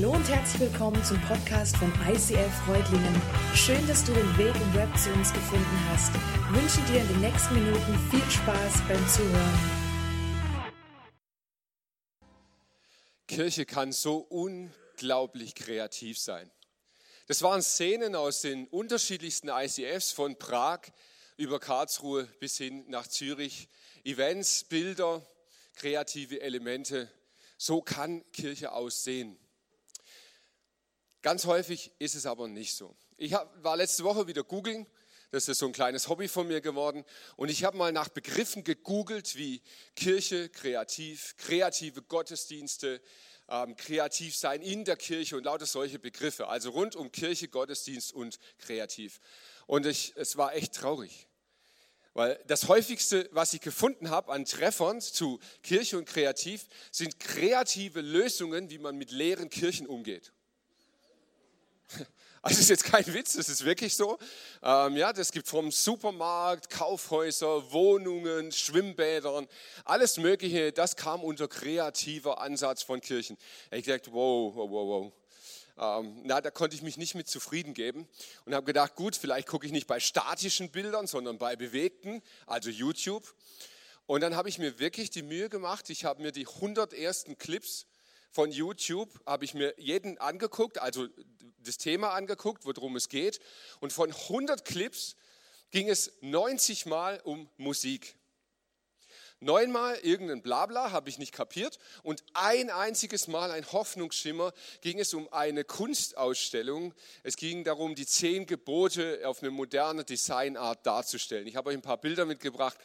Hallo und herzlich willkommen zum Podcast von ICF Freudlingen. Schön, dass du den Weg im Web zu uns gefunden hast. Ich wünsche dir in den nächsten Minuten viel Spaß beim Zuhören. Kirche kann so unglaublich kreativ sein. Das waren Szenen aus den unterschiedlichsten ICFs von Prag über Karlsruhe bis hin nach Zürich. Events, Bilder, kreative Elemente. So kann Kirche aussehen. Ganz häufig ist es aber nicht so. Ich war letzte Woche wieder googeln. Das ist so ein kleines Hobby von mir geworden. Und ich habe mal nach Begriffen gegoogelt wie Kirche, kreativ, kreative Gottesdienste, ähm, kreativ sein in der Kirche und lauter solche Begriffe. Also rund um Kirche, Gottesdienst und kreativ. Und ich, es war echt traurig. Weil das häufigste, was ich gefunden habe an Treffern zu Kirche und Kreativ, sind kreative Lösungen, wie man mit leeren Kirchen umgeht. Also ist jetzt kein Witz, das ist wirklich so. Ähm, ja, das gibt vom Supermarkt, Kaufhäuser, Wohnungen, Schwimmbädern, alles Mögliche. Das kam unter kreativer Ansatz von Kirchen. Ich dachte, wow, wow, wow, wow. Ähm, na, da konnte ich mich nicht mit zufrieden geben und habe gedacht, gut, vielleicht gucke ich nicht bei statischen Bildern, sondern bei bewegten, also YouTube. Und dann habe ich mir wirklich die Mühe gemacht. Ich habe mir die 100 ersten Clips von YouTube habe ich mir jeden angeguckt, also das Thema angeguckt, worum es geht. Und von 100 Clips ging es 90 Mal um Musik. Neunmal irgendein Blabla habe ich nicht kapiert und ein einziges Mal ein Hoffnungsschimmer ging es um eine Kunstausstellung. Es ging darum, die zehn Gebote auf eine moderne Designart darzustellen. Ich habe euch ein paar Bilder mitgebracht.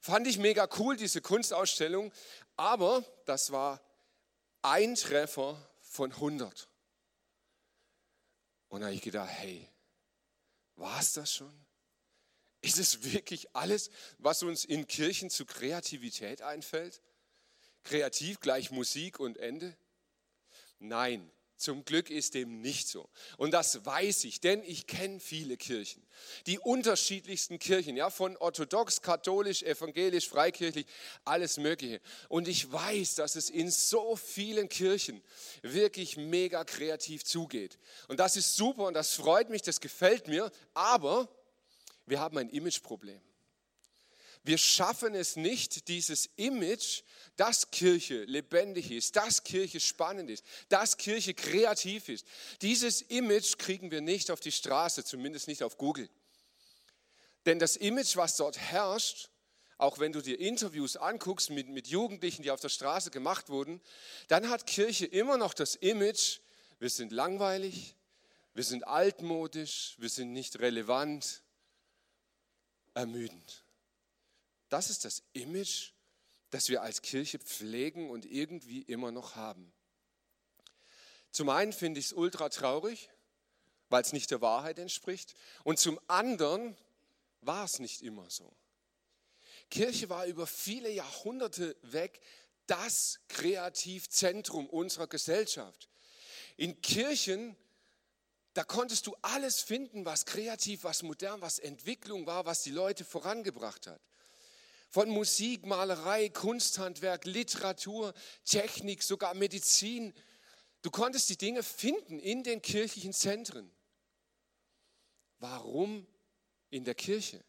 Fand ich mega cool, diese Kunstausstellung, aber das war ein Treffer von 100. Und da habe ich gedacht, hey, war es das schon? Ist es wirklich alles, was uns in Kirchen zu Kreativität einfällt? Kreativ gleich Musik und Ende? Nein, zum Glück ist dem nicht so. Und das weiß ich, denn ich kenne viele Kirchen. Die unterschiedlichsten Kirchen, ja, von orthodox, katholisch, evangelisch, freikirchlich, alles Mögliche. Und ich weiß, dass es in so vielen Kirchen wirklich mega kreativ zugeht. Und das ist super und das freut mich, das gefällt mir. Aber wir haben ein Imageproblem. Wir schaffen es nicht, dieses Image, dass Kirche lebendig ist, dass Kirche spannend ist, dass Kirche kreativ ist. Dieses Image kriegen wir nicht auf die Straße, zumindest nicht auf Google. Denn das Image, was dort herrscht, auch wenn du dir Interviews anguckst mit, mit Jugendlichen, die auf der Straße gemacht wurden, dann hat Kirche immer noch das Image, wir sind langweilig, wir sind altmodisch, wir sind nicht relevant, ermüdend. Das ist das Image, das wir als Kirche pflegen und irgendwie immer noch haben. Zum einen finde ich es ultra traurig, weil es nicht der Wahrheit entspricht. Und zum anderen war es nicht immer so. Kirche war über viele Jahrhunderte weg das Kreativzentrum unserer Gesellschaft. In Kirchen, da konntest du alles finden, was kreativ, was modern, was Entwicklung war, was die Leute vorangebracht hat. Von Musik, Malerei, Kunsthandwerk, Literatur, Technik, sogar Medizin. Du konntest die Dinge finden in den kirchlichen Zentren. Warum in der Kirche?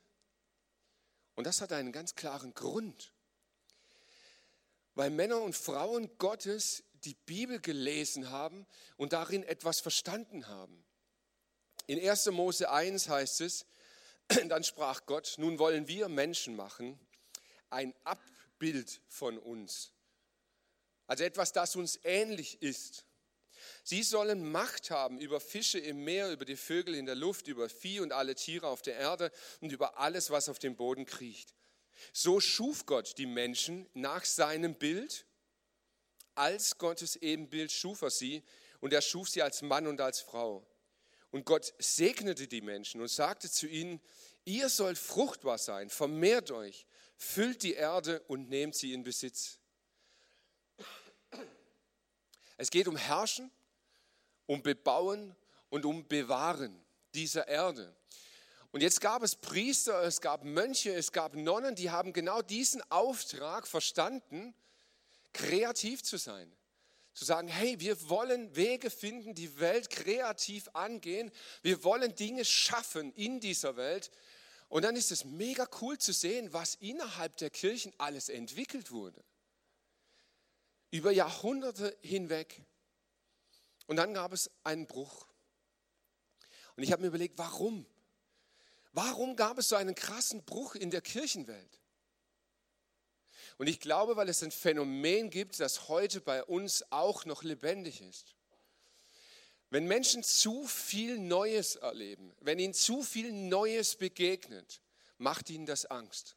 Und das hat einen ganz klaren Grund. Weil Männer und Frauen Gottes die Bibel gelesen haben und darin etwas verstanden haben. In 1. Mose 1 heißt es, dann sprach Gott, nun wollen wir Menschen machen ein Abbild von uns. Also etwas, das uns ähnlich ist. Sie sollen Macht haben über Fische im Meer, über die Vögel in der Luft, über Vieh und alle Tiere auf der Erde und über alles, was auf dem Boden kriecht. So schuf Gott die Menschen nach seinem Bild. Als Gottes Ebenbild schuf er sie und er schuf sie als Mann und als Frau. Und Gott segnete die Menschen und sagte zu ihnen, ihr sollt fruchtbar sein, vermehrt euch, füllt die Erde und nehmt sie in Besitz. Es geht um Herrschen, um Bebauen und um Bewahren dieser Erde. Und jetzt gab es Priester, es gab Mönche, es gab Nonnen, die haben genau diesen Auftrag verstanden, kreativ zu sein Zu sagen, hey, wir wollen Wege finden, die Welt kreativ angehen. Wir wollen Dinge schaffen in dieser Welt. Und dann ist es mega cool zu sehen, was innerhalb der Kirchen alles entwickelt wurde. Über Jahrhunderte hinweg. Und dann gab es einen Bruch. Und ich habe mir überlegt, warum? Warum gab es so einen krassen Bruch in der Kirchenwelt? Und ich glaube, weil es ein Phänomen gibt, das heute bei uns auch noch lebendig ist. Wenn Menschen zu viel Neues erleben, wenn ihnen zu viel Neues begegnet, macht ihnen das Angst.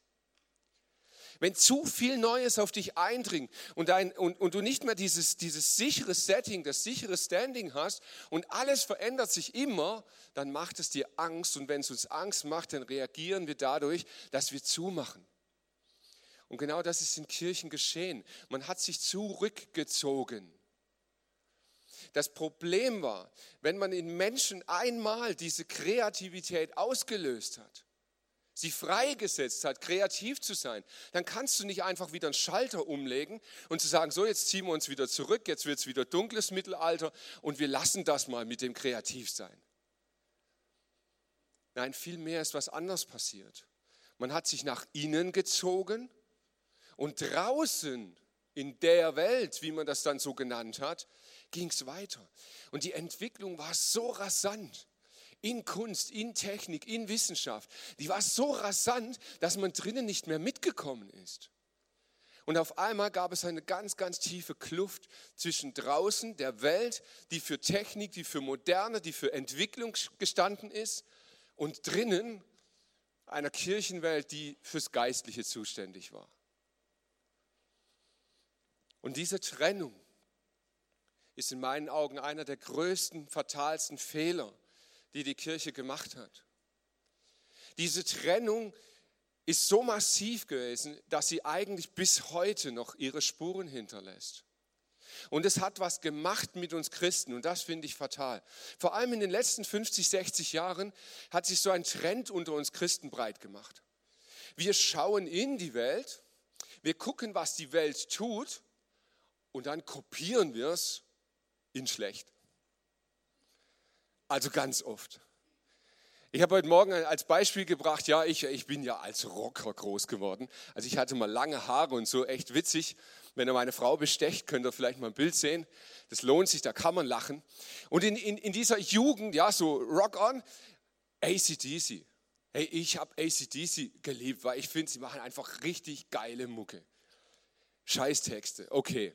Wenn zu viel Neues auf dich eindringt und, ein, und, und du nicht mehr dieses, dieses sichere Setting, das sichere Standing hast und alles verändert sich immer, dann macht es dir Angst. Und wenn es uns Angst macht, dann reagieren wir dadurch, dass wir zumachen. Und genau das ist in Kirchen geschehen. Man hat sich zurückgezogen. Das Problem war, wenn man in Menschen einmal diese Kreativität ausgelöst hat, sie freigesetzt hat, kreativ zu sein, dann kannst du nicht einfach wieder einen Schalter umlegen und zu sagen, so jetzt ziehen wir uns wieder zurück, jetzt wird es wieder dunkles Mittelalter und wir lassen das mal mit dem Kreativsein. Nein, vielmehr ist was anders passiert. Man hat sich nach innen gezogen und draußen in der Welt, wie man das dann so genannt hat, ging es weiter. Und die Entwicklung war so rasant. In Kunst, in Technik, in Wissenschaft. Die war so rasant, dass man drinnen nicht mehr mitgekommen ist. Und auf einmal gab es eine ganz, ganz tiefe Kluft zwischen draußen der Welt, die für Technik, die für Moderne, die für Entwicklung gestanden ist, und drinnen einer Kirchenwelt, die fürs Geistliche zuständig war. Und diese Trennung ist in meinen Augen einer der größten, fatalsten Fehler, die die Kirche gemacht hat. Diese Trennung ist so massiv gewesen, dass sie eigentlich bis heute noch ihre Spuren hinterlässt. Und es hat was gemacht mit uns Christen und das finde ich fatal. Vor allem in den letzten 50, 60 Jahren hat sich so ein Trend unter uns Christen breit gemacht. Wir schauen in die Welt, wir gucken, was die Welt tut und dann kopieren wir es in schlecht. Also ganz oft. Ich habe heute Morgen als Beispiel gebracht, ja, ich, ich bin ja als Rocker groß geworden. Also ich hatte mal lange Haare und so, echt witzig. Wenn ihr meine Frau bestecht, könnt ihr vielleicht mal ein Bild sehen. Das lohnt sich, da kann man lachen. Und in, in, in dieser Jugend, ja, so Rock on, ACDC. Hey, ich habe ACDC geliebt, weil ich finde, sie machen einfach richtig geile Mucke. Scheißtexte, okay.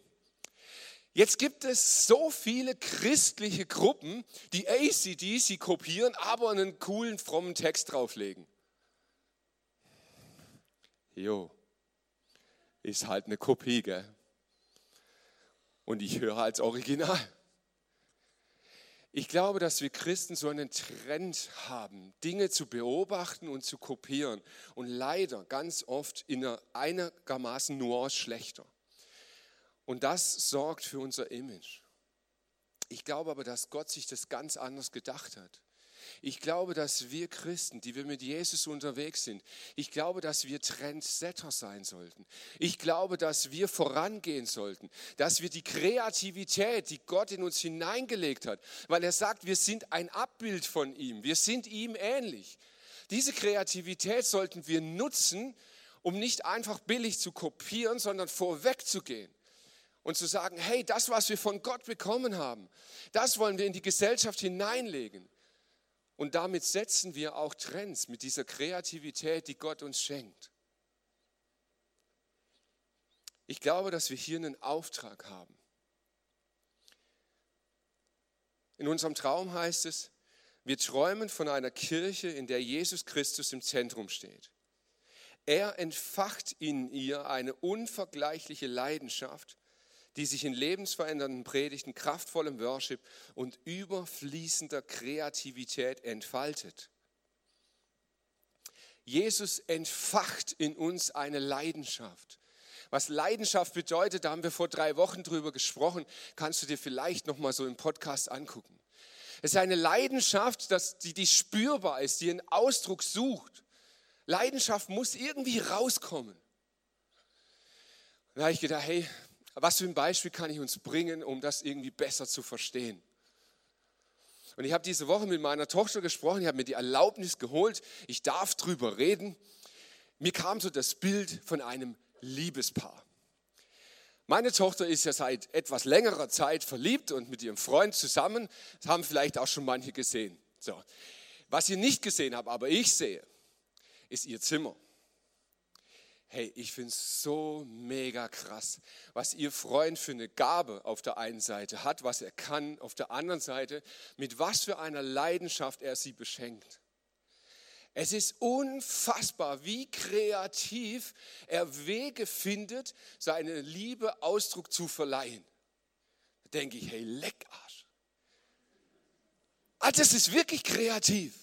Jetzt gibt es so viele christliche Gruppen, die ACDC kopieren, aber einen coolen, frommen Text drauflegen. Jo, ist halt eine Kopie, gell? Und ich höre als Original. Ich glaube, dass wir Christen so einen Trend haben, Dinge zu beobachten und zu kopieren. Und leider ganz oft in einer einigermaßen Nuance schlechter. Und das sorgt für unser Image. Ich glaube aber, dass Gott sich das ganz anders gedacht hat. Ich glaube, dass wir Christen, die wir mit Jesus unterwegs sind, ich glaube, dass wir Trendsetter sein sollten. Ich glaube, dass wir vorangehen sollten, dass wir die Kreativität, die Gott in uns hineingelegt hat, weil er sagt, wir sind ein Abbild von ihm, wir sind ihm ähnlich. Diese Kreativität sollten wir nutzen, um nicht einfach billig zu kopieren, sondern vorwegzugehen und zu sagen, hey, das, was wir von Gott bekommen haben, das wollen wir in die Gesellschaft hineinlegen. Und damit setzen wir auch Trends mit dieser Kreativität, die Gott uns schenkt. Ich glaube, dass wir hier einen Auftrag haben. In unserem Traum heißt es, wir träumen von einer Kirche, in der Jesus Christus im Zentrum steht. Er entfacht in ihr eine unvergleichliche Leidenschaft die sich in lebensverändernden Predigten, kraftvollem Worship und überfließender Kreativität entfaltet. Jesus entfacht in uns eine Leidenschaft. Was Leidenschaft bedeutet, da haben wir vor drei Wochen drüber gesprochen, kannst du dir vielleicht noch mal so im Podcast angucken. Es ist eine Leidenschaft, dass die, die spürbar ist, die einen Ausdruck sucht. Leidenschaft muss irgendwie rauskommen. Da habe ich gedacht, hey, was für ein Beispiel kann ich uns bringen, um das irgendwie besser zu verstehen? Und ich habe diese Woche mit meiner Tochter gesprochen, ich habe mir die Erlaubnis geholt, ich darf drüber reden. Mir kam so das Bild von einem Liebespaar. Meine Tochter ist ja seit etwas längerer Zeit verliebt und mit ihrem Freund zusammen. Das haben vielleicht auch schon manche gesehen. So. Was ihr nicht gesehen habt, aber ich sehe, ist ihr Zimmer. Hey, ich finde es so mega krass, was ihr Freund für eine Gabe auf der einen Seite hat, was er kann, auf der anderen Seite, mit was für einer Leidenschaft er sie beschenkt. Es ist unfassbar, wie kreativ er Wege findet, seine Liebe Ausdruck zu verleihen. Da denke ich, hey, Leckarsch. Also das ist wirklich kreativ.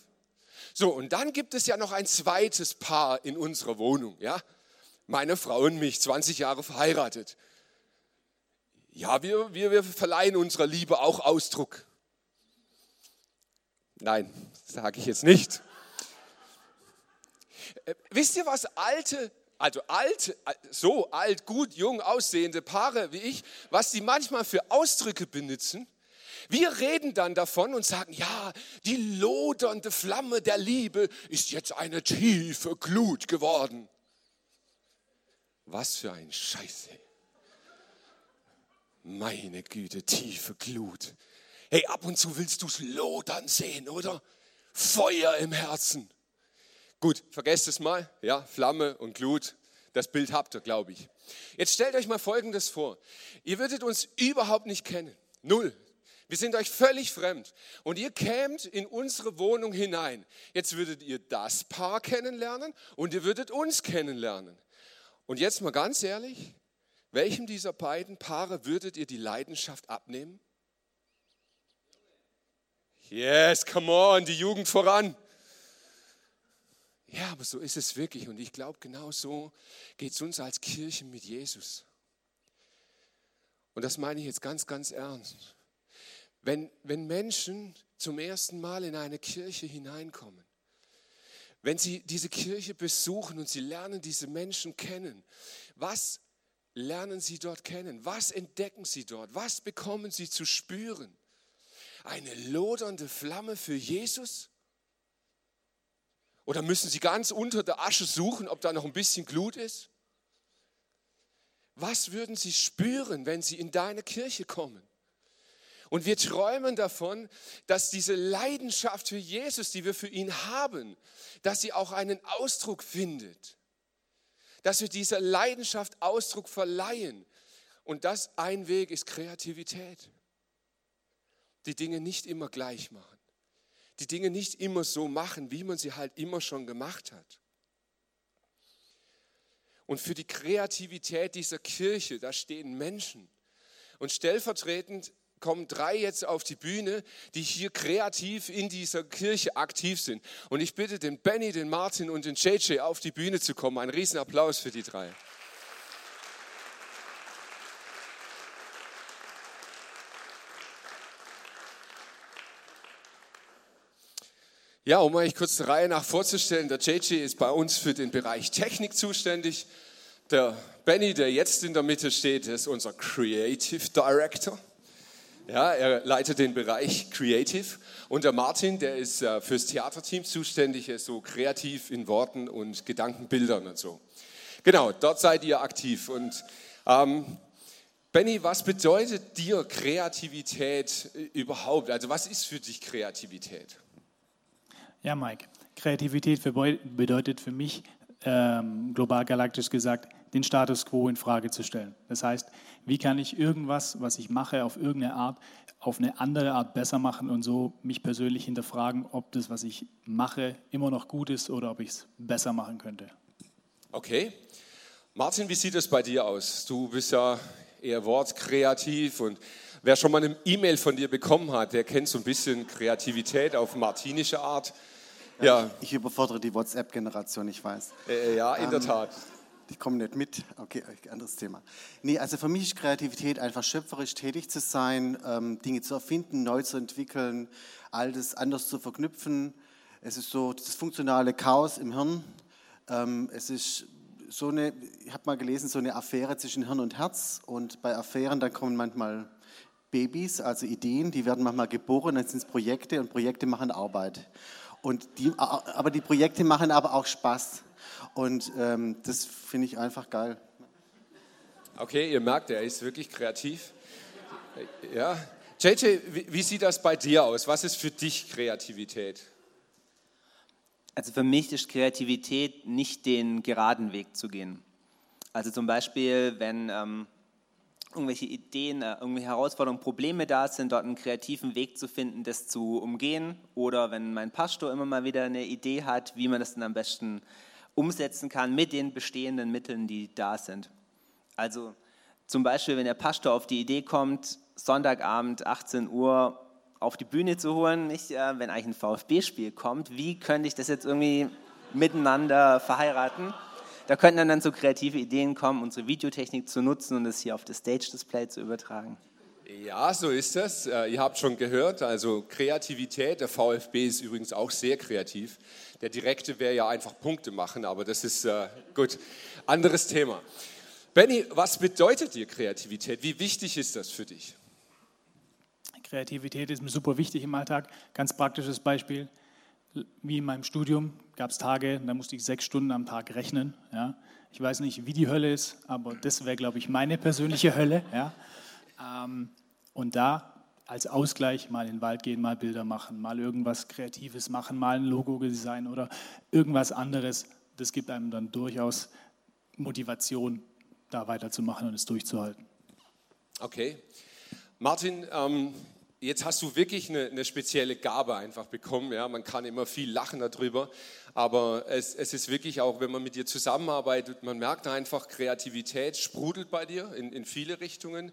So, und dann gibt es ja noch ein zweites Paar in unserer Wohnung, ja? Meine Frau und mich, 20 Jahre verheiratet. Ja, wir, wir, wir verleihen unserer Liebe auch Ausdruck. Nein, sage ich jetzt nicht. Äh, wisst ihr, was alte, also alte, so alt, gut, jung aussehende Paare wie ich, was sie manchmal für Ausdrücke benutzen? Wir reden dann davon und sagen, ja, die lodernde Flamme der Liebe ist jetzt eine tiefe Glut geworden. Was für ein Scheiß. Ey. Meine Güte, tiefe Glut. Hey, ab und zu willst du es lodern sehen, oder? Feuer im Herzen. Gut, vergesst es mal. Ja, Flamme und Glut. Das Bild habt ihr, glaube ich. Jetzt stellt euch mal Folgendes vor. Ihr würdet uns überhaupt nicht kennen. Null. Wir sind euch völlig fremd. Und ihr kämt in unsere Wohnung hinein. Jetzt würdet ihr das Paar kennenlernen und ihr würdet uns kennenlernen. Und jetzt mal ganz ehrlich, welchem dieser beiden Paare würdet ihr die Leidenschaft abnehmen? Yes, come on, die Jugend voran. Ja, aber so ist es wirklich. Und ich glaube, genau so geht es uns als Kirche mit Jesus. Und das meine ich jetzt ganz, ganz ernst. Wenn, wenn Menschen zum ersten Mal in eine Kirche hineinkommen, wenn sie diese Kirche besuchen und sie lernen diese Menschen kennen, was lernen sie dort kennen? Was entdecken sie dort? Was bekommen sie zu spüren? Eine lodernde Flamme für Jesus? Oder müssen sie ganz unter der Asche suchen, ob da noch ein bisschen Glut ist? Was würden sie spüren, wenn sie in deine Kirche kommen? Und wir träumen davon, dass diese Leidenschaft für Jesus, die wir für ihn haben, dass sie auch einen Ausdruck findet. Dass wir dieser Leidenschaft Ausdruck verleihen. Und das ein Weg ist Kreativität. Die Dinge nicht immer gleich machen die Dinge nicht immer so machen, wie man sie halt immer schon gemacht hat. Und für die Kreativität dieser Kirche, da stehen Menschen. Und stellvertretend kommen drei jetzt auf die Bühne, die hier kreativ in dieser Kirche aktiv sind. Und ich bitte den Benny, den Martin und den JJ auf die Bühne zu kommen. Ein Riesenapplaus für die drei. Ja, um euch kurz der Reihe nach vorzustellen, der JJ ist bei uns für den Bereich Technik zuständig. Der Benny, der jetzt in der Mitte steht, ist unser Creative Director. Ja, er leitet den Bereich Creative. Und der Martin, der ist äh, fürs Theaterteam zuständig, ist so kreativ in Worten und Gedankenbildern und so. Genau, dort seid ihr aktiv. Und ähm, Benny, was bedeutet dir Kreativität äh, überhaupt? Also was ist für dich Kreativität? Ja, Mike. Kreativität bedeutet für mich, ähm, global galaktisch gesagt, den Status quo in Frage zu stellen. Das heißt, wie kann ich irgendwas, was ich mache, auf irgendeine Art, auf eine andere Art besser machen und so mich persönlich hinterfragen, ob das, was ich mache, immer noch gut ist oder ob ich es besser machen könnte. Okay. Martin, wie sieht es bei dir aus? Du bist ja eher wortkreativ und wer schon mal eine E-Mail von dir bekommen hat, der kennt so ein bisschen Kreativität auf martinische Art. Ja. Ich, ich überfordere die WhatsApp-Generation, ich weiß. Äh, ja, in ähm, der Tat. Die kommen nicht mit. Okay, anderes Thema. Nee, also für mich ist Kreativität einfach schöpferisch tätig zu sein, ähm, Dinge zu erfinden, neu zu entwickeln, Altes anders zu verknüpfen. Es ist so das funktionale Chaos im Hirn. Ähm, es ist so eine, ich habe mal gelesen, so eine Affäre zwischen Hirn und Herz. Und bei Affären, da kommen manchmal Babys, also Ideen, die werden manchmal geboren, dann sind es Projekte und Projekte machen Arbeit. Und die, aber die Projekte machen aber auch Spaß. Und ähm, das finde ich einfach geil. Okay, ihr merkt, er ist wirklich kreativ. Ja. JJ, wie, wie sieht das bei dir aus? Was ist für dich Kreativität? Also für mich ist Kreativität nicht den geraden Weg zu gehen. Also zum Beispiel, wenn ähm, irgendwelche Ideen, äh, irgendwelche Herausforderungen, Probleme da sind, dort einen kreativen Weg zu finden, das zu umgehen. Oder wenn mein Pastor immer mal wieder eine Idee hat, wie man das dann am besten umsetzen kann mit den bestehenden Mitteln, die da sind. Also zum Beispiel, wenn der Pastor auf die Idee kommt, Sonntagabend 18 Uhr auf die Bühne zu holen, nicht, äh, wenn eigentlich ein VfB-Spiel kommt, wie könnte ich das jetzt irgendwie miteinander verheiraten? Da könnten dann so kreative Ideen kommen, unsere Videotechnik zu nutzen und es hier auf das Stage-Display zu übertragen. Ja, so ist das. Äh, ihr habt schon gehört, also Kreativität, der VfB ist übrigens auch sehr kreativ. Der direkte wäre ja einfach Punkte machen, aber das ist äh, gut. Anderes Thema. Benny, was bedeutet dir Kreativität? Wie wichtig ist das für dich? Kreativität ist mir super wichtig im Alltag. Ganz praktisches Beispiel, wie in meinem Studium gab es Tage, da musste ich sechs Stunden am Tag rechnen. Ja. Ich weiß nicht, wie die Hölle ist, aber das wäre, glaube ich, meine persönliche Hölle. Ja. Und da als Ausgleich mal in den Wald gehen, mal Bilder machen, mal irgendwas Kreatives machen, mal ein Logo designen oder irgendwas anderes. Das gibt einem dann durchaus Motivation, da weiterzumachen und es durchzuhalten. Okay. Martin, ähm, jetzt hast du wirklich eine, eine, spezielle Gabe einfach bekommen. Ja? Man kann immer viel lachen darüber, aber es, es, ist wirklich auch, wenn man mit dir zusammenarbeitet, man merkt einfach, Kreativität sprudelt bei dir in, in viele Richtungen.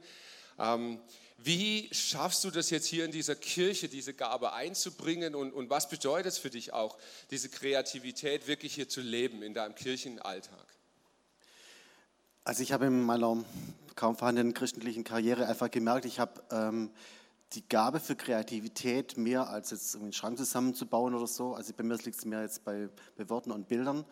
Ähm, wie schaffst du das jetzt hier in dieser Kirche, diese Gabe einzubringen und, und was bedeutet es für dich auch, diese Kreativität wirklich hier zu leben in deinem Kirchenalltag? Also ich habe in meiner kaum vorhandenen christlichen Karriere einfach gemerkt, ich habe ähm, die Gabe für Kreativität mehr als jetzt einen Schrank zusammenzubauen oder so. Also bei mir liegt es mehr jetzt bei, bei Worten und Bildern.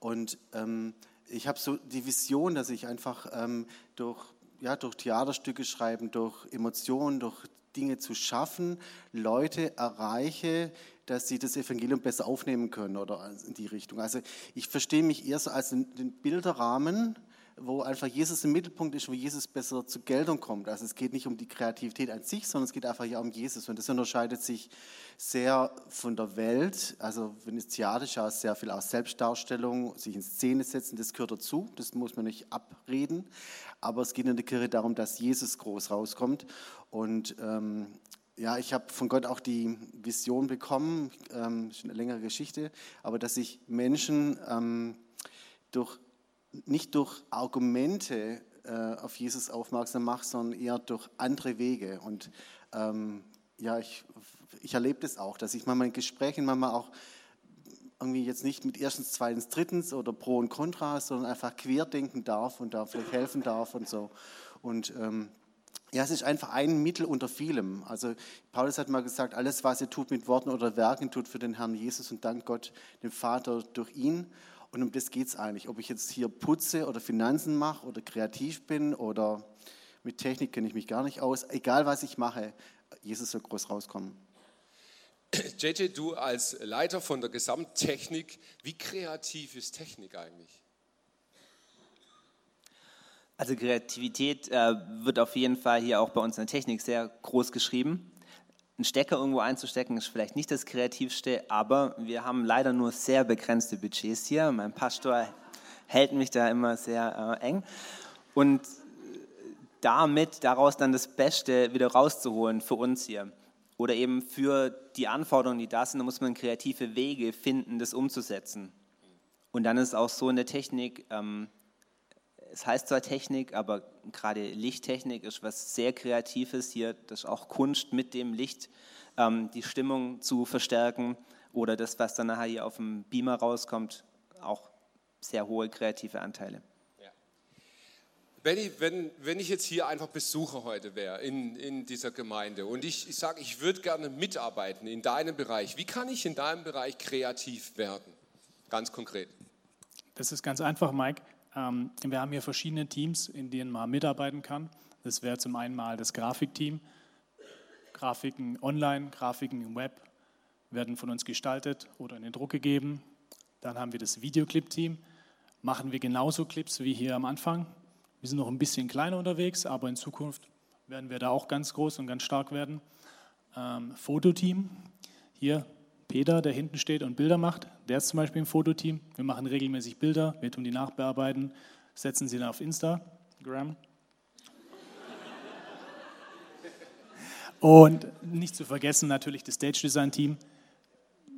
Und ähm, ich habe so die Vision, dass ich einfach ähm, durch, ja, durch Theaterstücke schreiben, durch Emotionen, durch Dinge zu schaffen, Leute erreiche, dass sie das Evangelium besser aufnehmen können oder in die Richtung. Also ich verstehe mich eher so als den Bilderrahmen, wo einfach Jesus im Mittelpunkt ist, wo Jesus besser zur Geltung kommt. Also es geht nicht um die Kreativität an sich, sondern es geht einfach ja um Jesus. Und das unterscheidet sich sehr von der Welt. Also wenn es Theater schaut, sehr viel aus Selbstdarstellung, sich in Szene setzen, das gehört dazu. Das muss man nicht abreden. Aber es geht in der Kirche darum, dass Jesus groß rauskommt. Und ähm, ja, ich habe von Gott auch die Vision bekommen, ähm, ist eine längere Geschichte, aber dass ich Menschen ähm, durch nicht durch Argumente äh, auf Jesus aufmerksam mache, sondern eher durch andere Wege. Und ähm, ja, ich, ich erlebe das auch, dass ich manchmal in Gesprächen manchmal auch irgendwie jetzt nicht mit erstens, zweitens, drittens oder Pro und Contra, sondern einfach querdenken darf und da vielleicht helfen darf und so. Und ähm, ja, es ist einfach ein Mittel unter vielem. Also Paulus hat mal gesagt, alles, was ihr tut mit Worten oder Werken, tut für den Herrn Jesus und dankt Gott, dem Vater, durch ihn. Und um das geht es eigentlich. Ob ich jetzt hier putze oder Finanzen mache oder kreativ bin oder mit Technik kenne ich mich gar nicht aus. Egal was ich mache, Jesus soll groß rauskommen. JJ, du als Leiter von der Gesamttechnik, wie kreativ ist Technik eigentlich? Also Kreativität äh, wird auf jeden Fall hier auch bei uns in der Technik sehr groß geschrieben einen Stecker irgendwo einzustecken, ist vielleicht nicht das Kreativste, aber wir haben leider nur sehr begrenzte Budgets hier. Mein Pastor hält mich da immer sehr äh, eng. Und damit daraus dann das Beste wieder rauszuholen für uns hier. Oder eben für die Anforderungen, die da sind, da muss man kreative Wege finden, das umzusetzen. Und dann ist auch so in der Technik, ähm, es heißt zwar Technik, aber gerade Lichttechnik ist was sehr Kreatives hier. Das ist auch Kunst mit dem Licht, ähm, die Stimmung zu verstärken oder das, was dann nachher hier auf dem Beamer rauskommt, auch sehr hohe kreative Anteile. Ja. Benny, wenn, wenn ich jetzt hier einfach Besucher heute wäre in, in dieser Gemeinde und ich, ich sage, ich würde gerne mitarbeiten in deinem Bereich, wie kann ich in deinem Bereich kreativ werden? Ganz konkret. Das ist ganz einfach, Mike wir haben hier verschiedene Teams, in denen man mitarbeiten kann. Das wäre zum einen mal das Grafikteam. Grafiken online, Grafiken im Web werden von uns gestaltet oder in den Druck gegeben. Dann haben wir das Videoclip-Team. Machen wir genauso Clips wie hier am Anfang. Wir sind noch ein bisschen kleiner unterwegs, aber in Zukunft werden wir da auch ganz groß und ganz stark werden. Ähm, Fototeam. Hier Peter, der hinten steht und Bilder macht, der ist zum Beispiel im Fototeam. Wir machen regelmäßig Bilder, wir tun die nachbearbeiten, setzen sie dann auf Instagram. Und nicht zu vergessen natürlich das Stage Design Team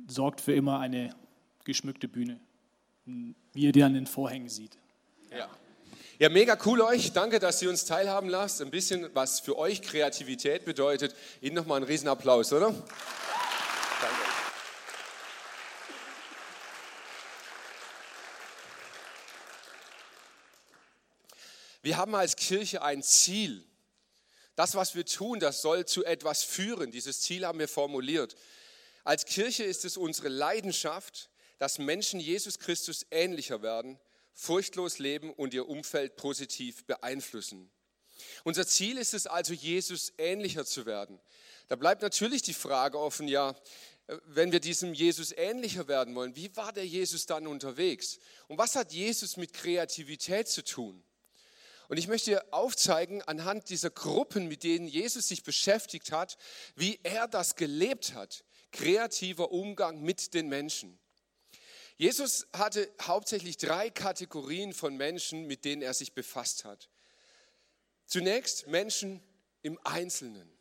sorgt für immer eine geschmückte Bühne, wie ihr die an den Vorhängen seht. Ja. Ja, mega cool euch. Danke, dass ihr uns teilhaben lasst. Ein bisschen, was für euch Kreativität bedeutet. Ihnen nochmal einen Riesenapplaus, oder? Danke. Wir haben als Kirche ein Ziel. Das, was wir tun, das soll zu etwas führen. Dieses Ziel haben wir formuliert. Als Kirche ist es unsere Leidenschaft, dass Menschen Jesus Christus ähnlicher werden, furchtlos leben und ihr Umfeld positiv beeinflussen. Unser Ziel ist es also, Jesus ähnlicher zu werden. Da bleibt natürlich die Frage offen, ja, wenn wir diesem Jesus ähnlicher werden wollen, wie war der Jesus dann unterwegs? Und was hat Jesus mit Kreativität zu tun? Und ich möchte aufzeigen, anhand dieser Gruppen, mit denen Jesus sich beschäftigt hat, wie er das gelebt hat. Kreativer Umgang mit den Menschen. Jesus hatte hauptsächlich drei Kategorien von Menschen, mit denen er sich befasst hat. Zunächst Menschen im Einzelnen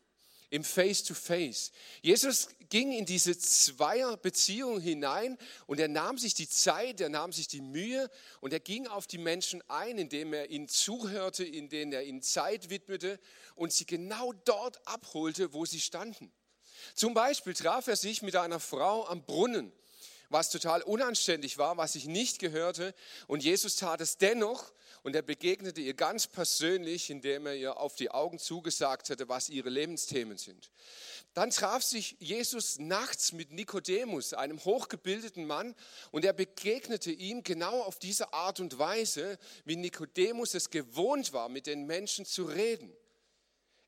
im Face-to-Face. -face. Jesus ging in diese Zweierbeziehung hinein und er nahm sich die Zeit, er nahm sich die Mühe und er ging auf die Menschen ein, indem er ihnen zuhörte, indem er ihnen Zeit widmete und sie genau dort abholte, wo sie standen. Zum Beispiel traf er sich mit einer Frau am Brunnen, was total unanständig war, was ich nicht gehörte und Jesus tat es dennoch und er begegnete ihr ganz persönlich, indem er ihr auf die Augen zugesagt hatte, was ihre Lebensthemen sind. Dann traf sich Jesus nachts mit Nikodemus, einem hochgebildeten Mann, und er begegnete ihm genau auf diese Art und Weise, wie Nikodemus es gewohnt war, mit den Menschen zu reden.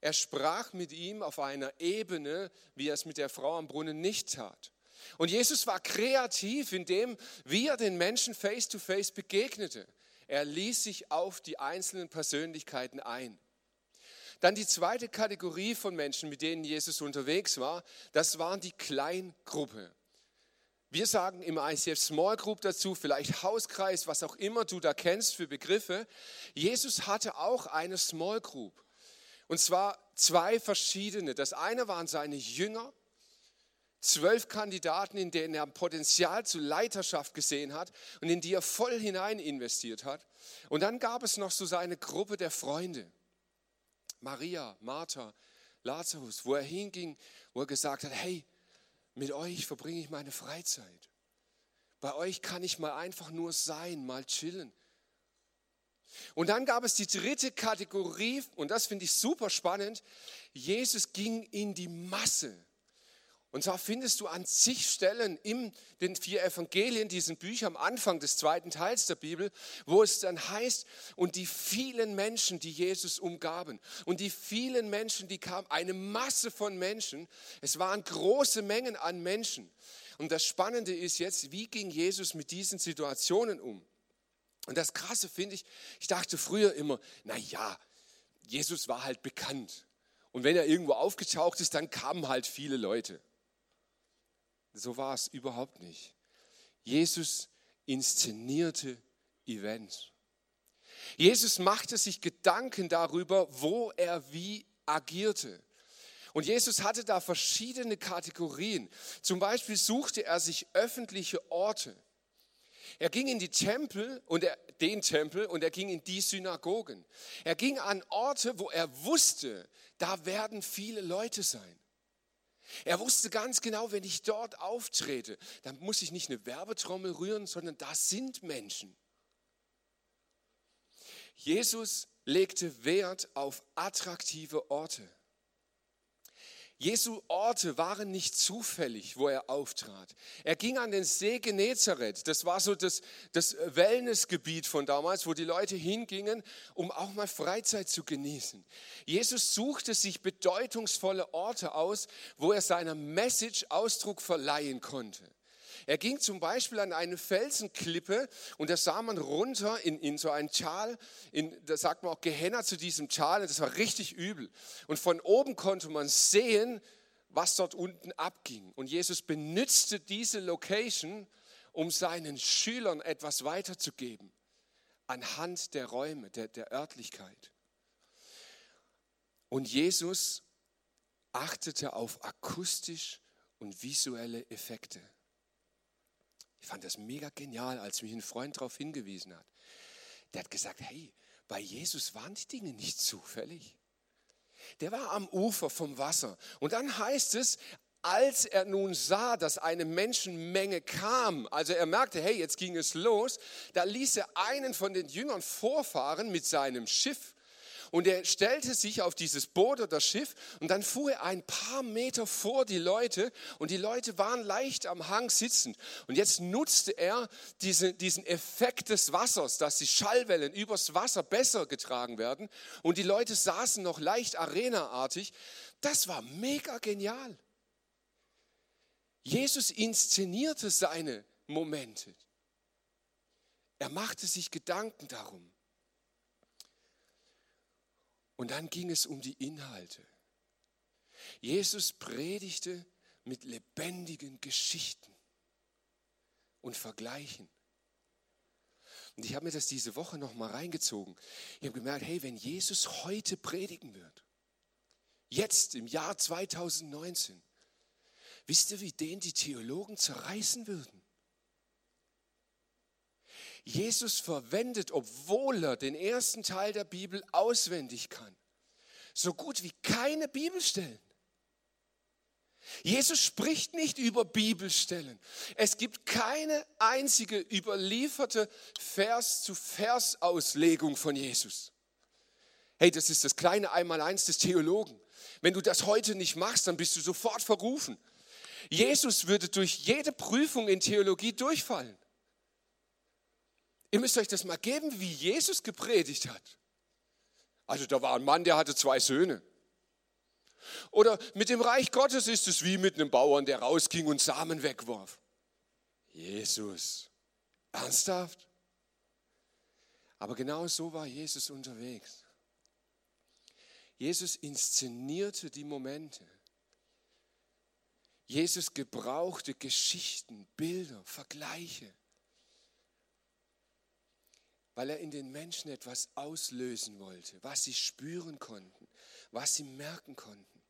Er sprach mit ihm auf einer Ebene, wie er es mit der Frau am Brunnen nicht tat. Und Jesus war kreativ in dem, wie er den Menschen face-to-face -face begegnete. Er ließ sich auf die einzelnen Persönlichkeiten ein. Dann die zweite Kategorie von Menschen, mit denen Jesus unterwegs war, das waren die Kleingruppe. Wir sagen im ICF Small Group dazu, vielleicht Hauskreis, was auch immer du da kennst für Begriffe. Jesus hatte auch eine Small Group. Und zwar zwei verschiedene. Das eine waren seine Jünger zwölf Kandidaten, in denen er Potenzial zur Leiterschaft gesehen hat und in die er voll hinein investiert hat. Und dann gab es noch so seine Gruppe der Freunde. Maria, Martha, Lazarus, wo er hinging, wo er gesagt hat, hey, mit euch verbringe ich meine Freizeit. Bei euch kann ich mal einfach nur sein, mal chillen. Und dann gab es die dritte Kategorie, und das finde ich super spannend. Jesus ging in die Masse. Und zwar findest du an zig Stellen in den vier Evangelien, diesen Büchern am Anfang des zweiten Teils der Bibel, wo es dann heißt, und die vielen Menschen, die Jesus umgaben, und die vielen Menschen, die kamen, eine Masse von Menschen, es waren große Mengen an Menschen. Und das Spannende ist jetzt, wie ging Jesus mit diesen Situationen um? Und das Krasse finde ich, ich dachte früher immer, na ja, Jesus war halt bekannt. Und wenn er irgendwo aufgetaucht ist, dann kamen halt viele Leute. So war es überhaupt nicht. Jesus inszenierte Events. Jesus machte sich Gedanken darüber, wo er wie agierte. Und Jesus hatte da verschiedene Kategorien. Zum Beispiel suchte er sich öffentliche Orte. Er ging in die Tempel und er, den Tempel und er ging in die Synagogen. Er ging an Orte, wo er wusste, da werden viele Leute sein. Er wusste ganz genau, wenn ich dort auftrete, dann muss ich nicht eine Werbetrommel rühren, sondern da sind Menschen. Jesus legte Wert auf attraktive Orte. Jesu Orte waren nicht zufällig, wo er auftrat. Er ging an den See Genezareth. Das war so das, das Wellnessgebiet von damals, wo die Leute hingingen, um auch mal Freizeit zu genießen. Jesus suchte sich bedeutungsvolle Orte aus, wo er seiner Message Ausdruck verleihen konnte. Er ging zum Beispiel an eine Felsenklippe und da sah man runter in, in so ein Tal, in, da sagt man auch Gehenna zu diesem Tal, und das war richtig übel. Und von oben konnte man sehen, was dort unten abging. Und Jesus benützte diese Location, um seinen Schülern etwas weiterzugeben, anhand der Räume, der, der Örtlichkeit. Und Jesus achtete auf akustisch und visuelle Effekte. Ich fand das mega genial, als mich ein Freund darauf hingewiesen hat. Der hat gesagt, hey, bei Jesus waren die Dinge nicht zufällig. Der war am Ufer vom Wasser. Und dann heißt es, als er nun sah, dass eine Menschenmenge kam, also er merkte, hey, jetzt ging es los, da ließ er einen von den Jüngern vorfahren mit seinem Schiff und er stellte sich auf dieses Boot oder Schiff und dann fuhr er ein paar Meter vor die Leute und die Leute waren leicht am Hang sitzend. Und jetzt nutzte er diese, diesen Effekt des Wassers, dass die Schallwellen übers Wasser besser getragen werden und die Leute saßen noch leicht arenaartig. Das war mega genial. Jesus inszenierte seine Momente. Er machte sich Gedanken darum. Und dann ging es um die Inhalte. Jesus predigte mit lebendigen Geschichten und Vergleichen. Und ich habe mir das diese Woche noch mal reingezogen. Ich habe gemerkt, hey, wenn Jesus heute predigen wird, jetzt im Jahr 2019, wisst ihr, wie den die Theologen zerreißen würden? Jesus verwendet, obwohl er den ersten Teil der Bibel auswendig kann, so gut wie keine Bibelstellen. Jesus spricht nicht über Bibelstellen. Es gibt keine einzige überlieferte Vers-zu-Vers-Auslegung von Jesus. Hey, das ist das kleine Einmaleins des Theologen. Wenn du das heute nicht machst, dann bist du sofort verrufen. Jesus würde durch jede Prüfung in Theologie durchfallen. Ihr müsst euch das mal geben, wie Jesus gepredigt hat. Also da war ein Mann, der hatte zwei Söhne. Oder mit dem Reich Gottes ist es wie mit einem Bauern, der rausging und Samen wegwarf. Jesus. Ernsthaft? Aber genau so war Jesus unterwegs. Jesus inszenierte die Momente. Jesus gebrauchte Geschichten, Bilder, Vergleiche weil er in den Menschen etwas auslösen wollte, was sie spüren konnten, was sie merken konnten.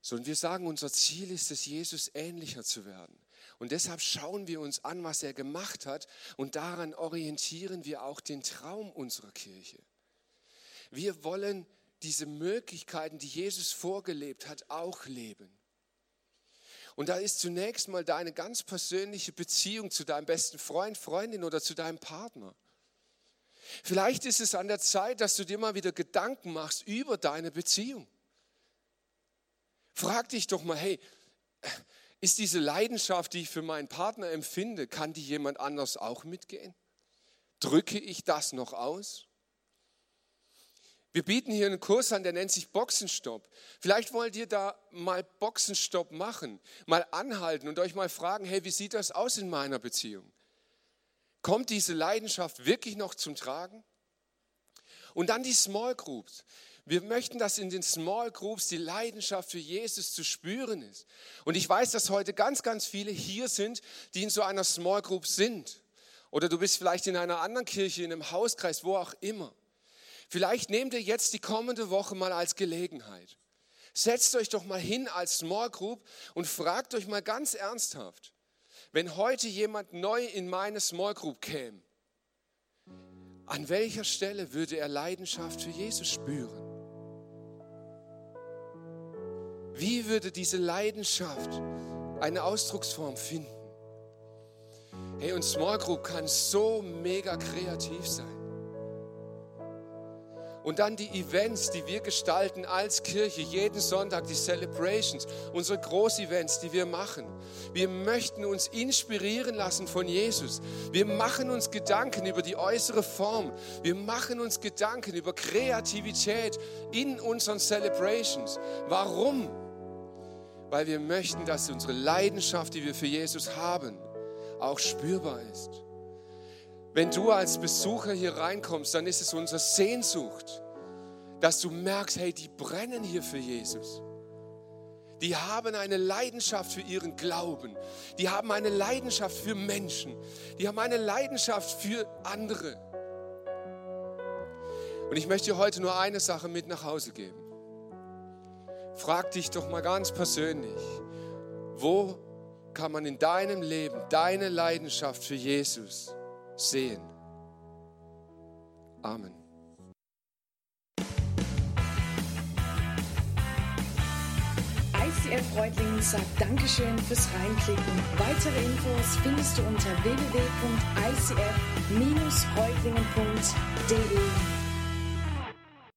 So, und wir sagen, unser Ziel ist es, Jesus ähnlicher zu werden. Und deshalb schauen wir uns an, was er gemacht hat und daran orientieren wir auch den Traum unserer Kirche. Wir wollen diese Möglichkeiten, die Jesus vorgelebt hat, auch leben. Und da ist zunächst mal deine ganz persönliche Beziehung zu deinem besten Freund, Freundin oder zu deinem Partner. Vielleicht ist es an der Zeit, dass du dir mal wieder Gedanken machst über deine Beziehung. Frag dich doch mal, hey, ist diese Leidenschaft, die ich für meinen Partner empfinde, kann die jemand anders auch mitgehen? Drücke ich das noch aus? Wir bieten hier einen Kurs an, der nennt sich Boxenstopp. Vielleicht wollt ihr da mal Boxenstopp machen, mal anhalten und euch mal fragen, hey, wie sieht das aus in meiner Beziehung? Kommt diese Leidenschaft wirklich noch zum Tragen? Und dann die Small Groups. Wir möchten, dass in den Small Groups die Leidenschaft für Jesus zu spüren ist. Und ich weiß, dass heute ganz, ganz viele hier sind, die in so einer Small Group sind. Oder du bist vielleicht in einer anderen Kirche, in einem Hauskreis, wo auch immer. Vielleicht nehmt ihr jetzt die kommende Woche mal als Gelegenheit. Setzt euch doch mal hin als Small Group und fragt euch mal ganz ernsthaft, wenn heute jemand neu in meine Small Group käme, an welcher Stelle würde er Leidenschaft für Jesus spüren? Wie würde diese Leidenschaft eine Ausdrucksform finden? Hey, und Small Group kann so mega kreativ sein. Und dann die Events, die wir gestalten als Kirche, jeden Sonntag, die Celebrations, unsere Großevents, die wir machen. Wir möchten uns inspirieren lassen von Jesus. Wir machen uns Gedanken über die äußere Form. Wir machen uns Gedanken über Kreativität in unseren Celebrations. Warum? Weil wir möchten, dass unsere Leidenschaft, die wir für Jesus haben, auch spürbar ist. Wenn du als Besucher hier reinkommst, dann ist es unsere Sehnsucht, dass du merkst, hey, die brennen hier für Jesus. Die haben eine Leidenschaft für ihren Glauben. Die haben eine Leidenschaft für Menschen. Die haben eine Leidenschaft für andere. Und ich möchte dir heute nur eine Sache mit nach Hause geben. Frag dich doch mal ganz persönlich, wo kann man in deinem Leben deine Leidenschaft für Jesus sehen. Amen. ICF Reutlingen sagt Dankeschön fürs Reinklicken. Weitere Infos findest du unter www.icf-reutlingen.de.